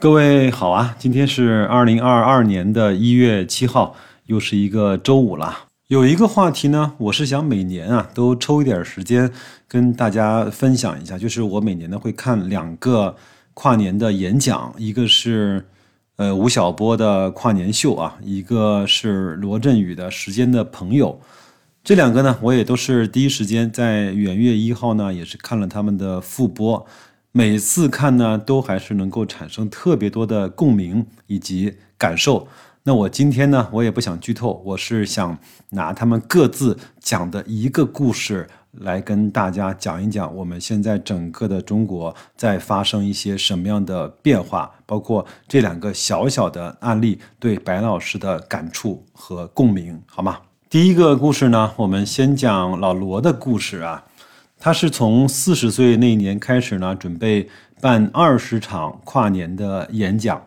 各位好啊，今天是二零二二年的一月七号，又是一个周五了。有一个话题呢，我是想每年啊都抽一点时间跟大家分享一下，就是我每年呢会看两个跨年的演讲，一个是呃吴晓波的跨年秀啊，一个是罗振宇的《时间的朋友》。这两个呢，我也都是第一时间在元月一号呢，也是看了他们的复播。每次看呢，都还是能够产生特别多的共鸣以及感受。那我今天呢，我也不想剧透，我是想拿他们各自讲的一个故事来跟大家讲一讲，我们现在整个的中国在发生一些什么样的变化，包括这两个小小的案例对白老师的感触和共鸣，好吗？第一个故事呢，我们先讲老罗的故事啊。他是从四十岁那一年开始呢，准备办二十场跨年的演讲。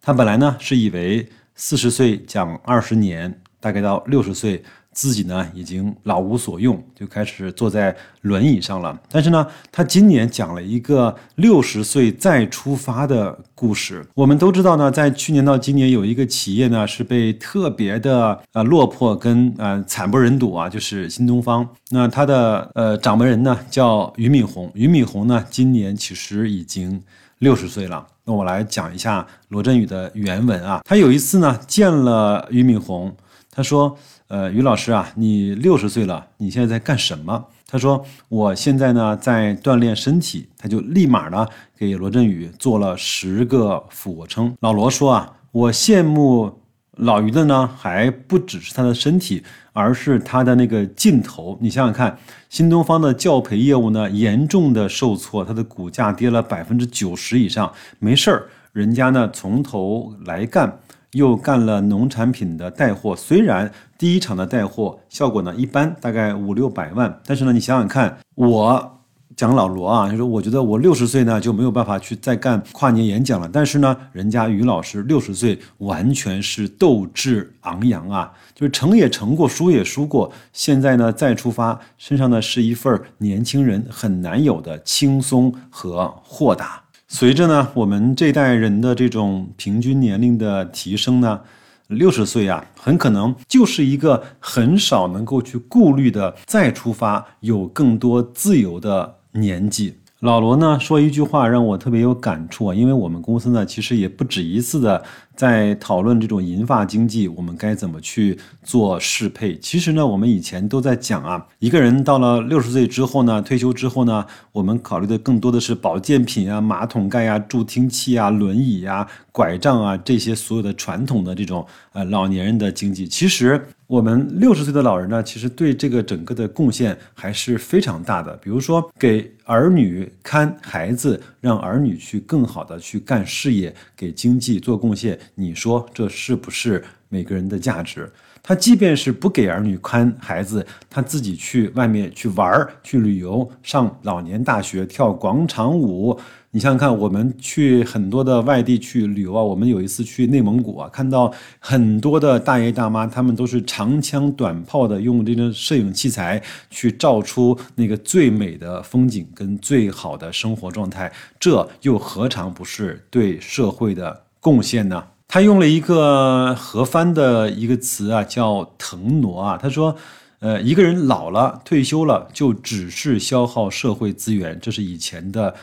他本来呢是以为四十岁讲二十年，大概到六十岁。自己呢已经老无所用，就开始坐在轮椅上了。但是呢，他今年讲了一个六十岁再出发的故事。我们都知道呢，在去年到今年，有一个企业呢是被特别的呃落魄跟呃惨不忍睹啊，就是新东方。那他的呃掌门人呢叫俞敏洪，俞敏洪呢今年其实已经六十岁了。那我来讲一下罗振宇的原文啊，他有一次呢见了俞敏洪，他说。呃，于老师啊，你六十岁了，你现在在干什么？他说，我现在呢在锻炼身体。他就立马呢给罗振宇做了十个俯卧撑。老罗说啊，我羡慕老于的呢，还不只是他的身体，而是他的那个劲头。你想想看，新东方的教培业务呢严重的受挫，它的股价跌了百分之九十以上。没事儿，人家呢从头来干。又干了农产品的带货，虽然第一场的带货效果呢一般，大概五六百万，但是呢，你想想看，我讲老罗啊，就说我觉得我六十岁呢就没有办法去再干跨年演讲了，但是呢，人家于老师六十岁完全是斗志昂扬啊，就是成也成过，输也输过，现在呢再出发，身上呢是一份年轻人很难有的轻松和豁达。随着呢，我们这代人的这种平均年龄的提升呢，六十岁啊，很可能就是一个很少能够去顾虑的再出发，有更多自由的年纪。老罗呢说一句话让我特别有感触啊，因为我们公司呢其实也不止一次的在讨论这种银发经济，我们该怎么去做适配。其实呢，我们以前都在讲啊，一个人到了六十岁之后呢，退休之后呢，我们考虑的更多的是保健品啊、马桶盖啊、助听器啊、轮椅啊、拐杖啊这些所有的传统的这种呃老年人的经济。其实。我们六十岁的老人呢，其实对这个整个的贡献还是非常大的。比如说，给儿女看孩子，让儿女去更好的去干事业，给经济做贡献。你说这是不是每个人的价值？他即便是不给儿女看孩子，他自己去外面去玩、去旅游、上老年大学、跳广场舞。你想想看，我们去很多的外地去旅游啊，我们有一次去内蒙古啊，看到很多的大爷大妈，他们都是长枪短炮的，用这个摄影器材去照出那个最美的风景跟最好的生活状态，这又何尝不是对社会的贡献呢？他用了一个何帆的一个词啊，叫腾挪啊，他说，呃，一个人老了退休了，就只是消耗社会资源，这是以前的。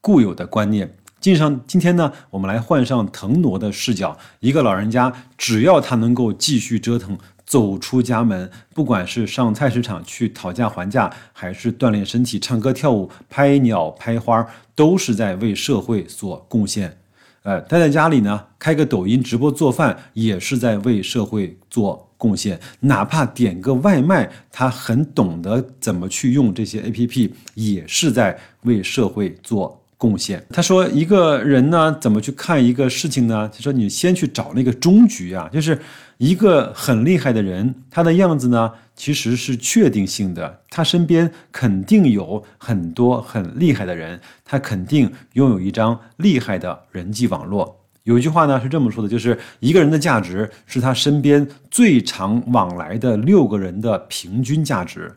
固有的观念，今上今天呢，我们来换上腾挪的视角。一个老人家，只要他能够继续折腾，走出家门，不管是上菜市场去讨价还价，还是锻炼身体、唱歌跳舞、拍鸟拍花，都是在为社会所贡献。哎，待在家里呢，开个抖音直播做饭，也是在为社会做贡献。哪怕点个外卖，他很懂得怎么去用这些 APP，也是在为社会做。贡献。他说，一个人呢，怎么去看一个事情呢？他说，你先去找那个终局啊，就是一个很厉害的人，他的样子呢，其实是确定性的。他身边肯定有很多很厉害的人，他肯定拥有一张厉害的人际网络。有一句话呢是这么说的，就是一个人的价值是他身边最常往来的六个人的平均价值。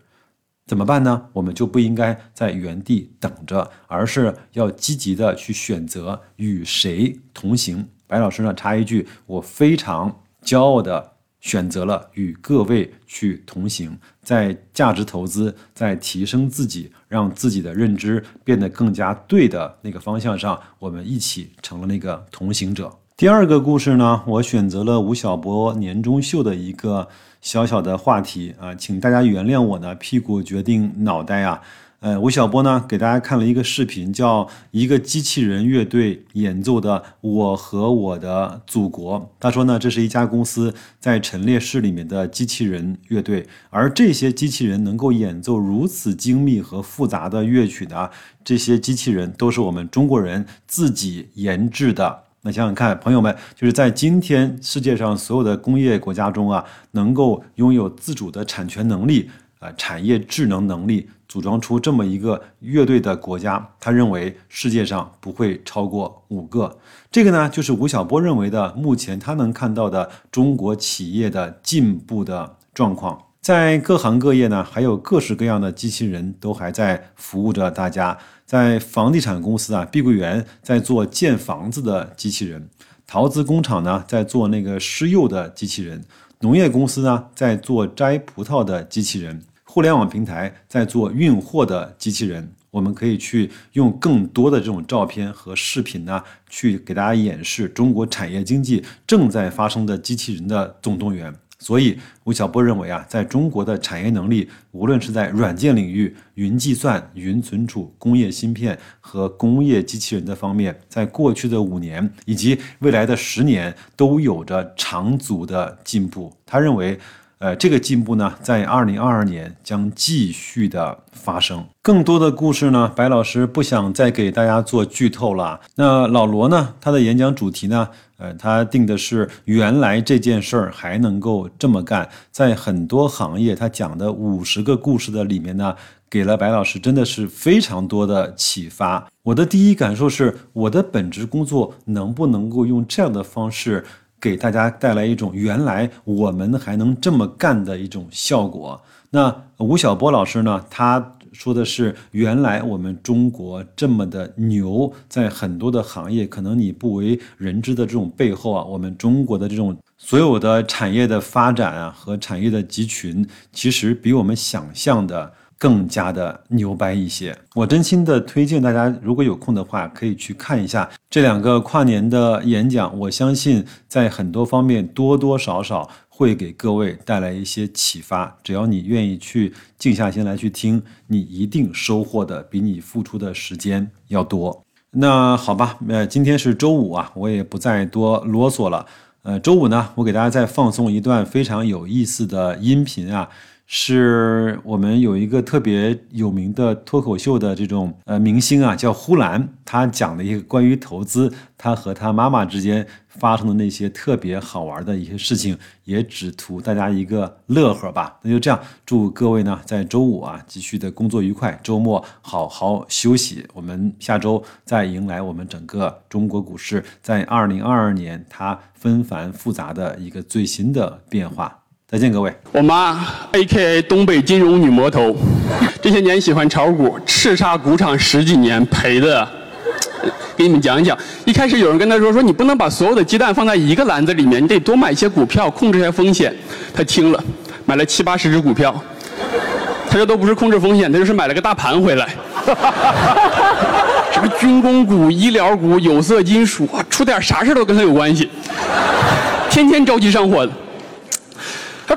怎么办呢？我们就不应该在原地等着，而是要积极的去选择与谁同行。白老师呢，插一句，我非常骄傲的选择了与各位去同行，在价值投资、在提升自己、让自己的认知变得更加对的那个方向上，我们一起成了那个同行者。第二个故事呢，我选择了吴晓波年终秀的一个。小小的话题啊，请大家原谅我呢，屁股决定脑袋啊。呃，吴晓波呢给大家看了一个视频，叫一个机器人乐队演奏的《我和我的祖国》。他说呢，这是一家公司在陈列室里面的机器人乐队，而这些机器人能够演奏如此精密和复杂的乐曲的这些机器人，都是我们中国人自己研制的。那想想看，朋友们，就是在今天世界上所有的工业国家中啊，能够拥有自主的产权能力啊，产业智能能力，组装出这么一个乐队的国家，他认为世界上不会超过五个。这个呢，就是吴晓波认为的，目前他能看到的中国企业的进步的状况。在各行各业呢，还有各式各样的机器人都还在服务着大家。在房地产公司啊，碧桂园在做建房子的机器人；陶瓷工厂呢，在做那个施釉的机器人；农业公司呢，在做摘葡萄的机器人；互联网平台在做运货的机器人。我们可以去用更多的这种照片和视频呢，去给大家演示中国产业经济正在发生的机器人的总动员。所以，吴晓波认为啊，在中国的产业能力，无论是在软件领域、云计算、云存储、工业芯片和工业机器人的方面，在过去的五年以及未来的十年，都有着长足的进步。他认为。呃，这个进步呢，在二零二二年将继续的发生。更多的故事呢，白老师不想再给大家做剧透了。那老罗呢，他的演讲主题呢，呃，他定的是原来这件事儿还能够这么干。在很多行业，他讲的五十个故事的里面呢，给了白老师真的是非常多的启发。我的第一感受是，我的本职工作能不能够用这样的方式。给大家带来一种原来我们还能这么干的一种效果。那吴晓波老师呢？他说的是原来我们中国这么的牛，在很多的行业可能你不为人知的这种背后啊，我们中国的这种所有的产业的发展啊和产业的集群，其实比我们想象的。更加的牛掰一些，我真心的推荐大家，如果有空的话，可以去看一下这两个跨年的演讲。我相信在很多方面多多少少会给各位带来一些启发。只要你愿意去静下心来去听，你一定收获的比你付出的时间要多。那好吧，呃，今天是周五啊，我也不再多啰嗦了。呃，周五呢，我给大家再放送一段非常有意思的音频啊。是我们有一个特别有名的脱口秀的这种呃明星啊，叫呼兰，他讲的一个关于投资，他和他妈妈之间发生的那些特别好玩的一些事情，也只图大家一个乐呵吧。那就这样，祝各位呢在周五啊继续的工作愉快，周末好好休息。我们下周再迎来我们整个中国股市在二零二二年它纷繁复杂的一个最新的变化。再见，各位。我妈，A.K.A. 东北金融女魔头，这些年喜欢炒股，叱咤股场十几年，赔的。给你们讲一讲，一开始有人跟他说说，你不能把所有的鸡蛋放在一个篮子里面，你得多买一些股票，控制一下风险。他听了，买了七八十只股票。他这都不是控制风险，他就是买了个大盘回来。什么军工股、医疗股、有色金属，出点啥事都跟他有关系，天天着急上火的。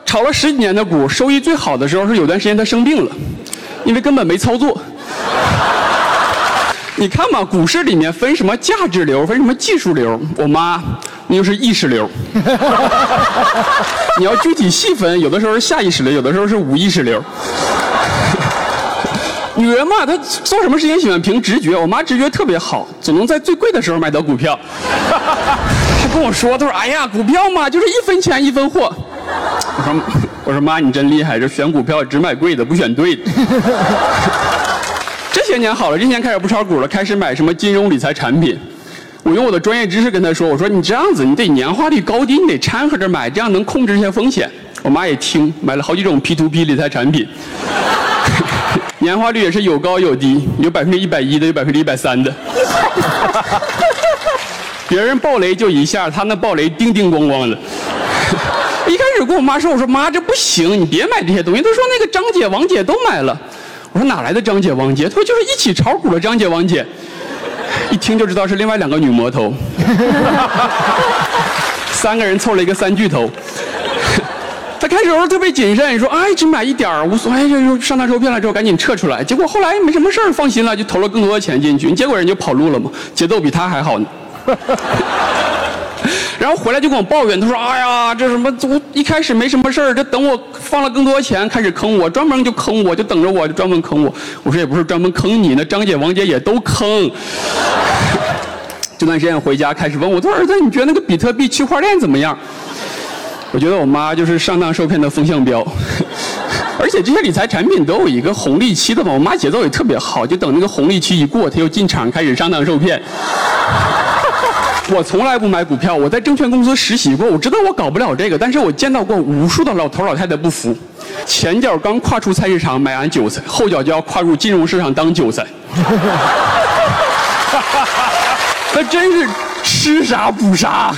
炒了十几年的股，收益最好的时候是有段时间他生病了，因为根本没操作。你看嘛，股市里面分什么价值流，分什么技术流。我妈，那就是意识流。你要具体细分，有的时候是下意识流，有的时候是无意识流。女人嘛，她做什么事情喜欢凭直觉。我妈直觉特别好，总能在最贵的时候买到股票。她跟我说，她说：“哎呀，股票嘛，就是一分钱一分货。”我说：“我说妈，你真厉害，这选股票只买贵的，不选对的。这些年好了，这些年开始不炒股了，开始买什么金融理财产品。我用我的专业知识跟他说：我说你这样子，你得年化率高低你得掺和着买，这样能控制一下风险。我妈也听，买了好几种 P to P 理财产品。年化率也是有高有低，有百分之一百一的，有百分之一百三的。别人爆雷就一下，他那爆雷叮叮咣咣的。一开始跟我妈说，我说妈这不行，你别买这些东西。她说那个张姐、王姐都买了。我说哪来的张姐、王姐？她说就是一起炒股的张姐、王姐。一听就知道是另外两个女魔头。三个人凑了一个三巨头。他开始时候特别谨慎，说哎只买一点儿无所谓，就上当受骗了之后赶紧撤出来。结果后来没什么事儿，放心了，就投了更多的钱进去。结果人就跑路了嘛，节奏比他还好呢。然后回来就跟我抱怨，他说：“哎呀，这什么？我一开始没什么事儿，这等我放了更多钱，开始坑我，专门就坑我，就等着我，就专门坑我。”我说：“也不是专门坑你，那张姐、王姐也都坑。”这段时间回家开始问我：“说儿子，你觉得那个比特币区块链怎么样？”我觉得我妈就是上当受骗的风向标，而且这些理财产品都有一个红利期的嘛。我妈节奏也特别好，就等那个红利期一过，她又进场开始上当受骗。我从来不买股票，我在证券公司实习过，我知道我搞不了这个，但是我见到过无数的老头老太太不服，前脚刚跨出菜市场买完韭菜，后脚就要跨入金融市场当韭菜。那真是吃啥补啥。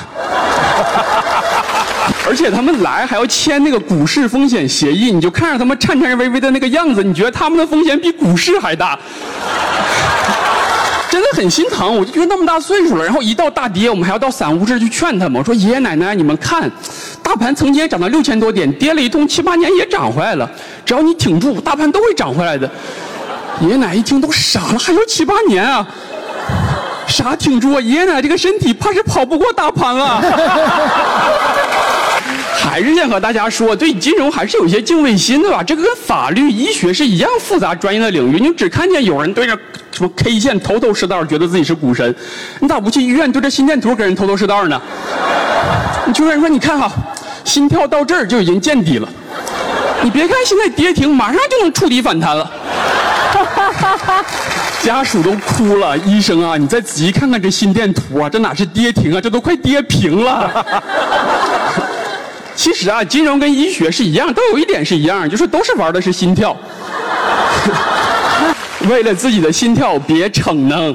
而且他们来还要签那个股市风险协议，你就看着他们颤颤巍巍的那个样子，你觉得他们的风险比股市还大。真的很心疼，我就觉得那么大岁数了，然后一到大跌，我们还要到散户这去劝他们，我说爷爷奶奶，你们看，大盘曾经也涨到六千多点，跌了一通七八年也涨回来了，只要你挺住，大盘都会涨回来的。爷爷奶奶一听都傻了，还有七八年啊？啥挺住啊？爷爷奶奶这个身体怕是跑不过大盘啊！还是想和大家说，对金融还是有一些敬畏心的吧。这个跟法律、医学是一样复杂专业的领域。你只看见有人对着什么 K 线头头是道，觉得自己是股神，你咋不去医院对着心电图给人头头是道呢？你就跟人说，你看哈，心跳到这儿就已经见底了。你别看现在跌停，马上就能触底反弹了。家属都哭了，医生啊，你再仔细看看这心电图啊，这哪是跌停啊，这都快跌平了。其实啊，金融跟医学是一样，都有一点是一样，就是都是玩的是心跳。为了自己的心跳，别逞能。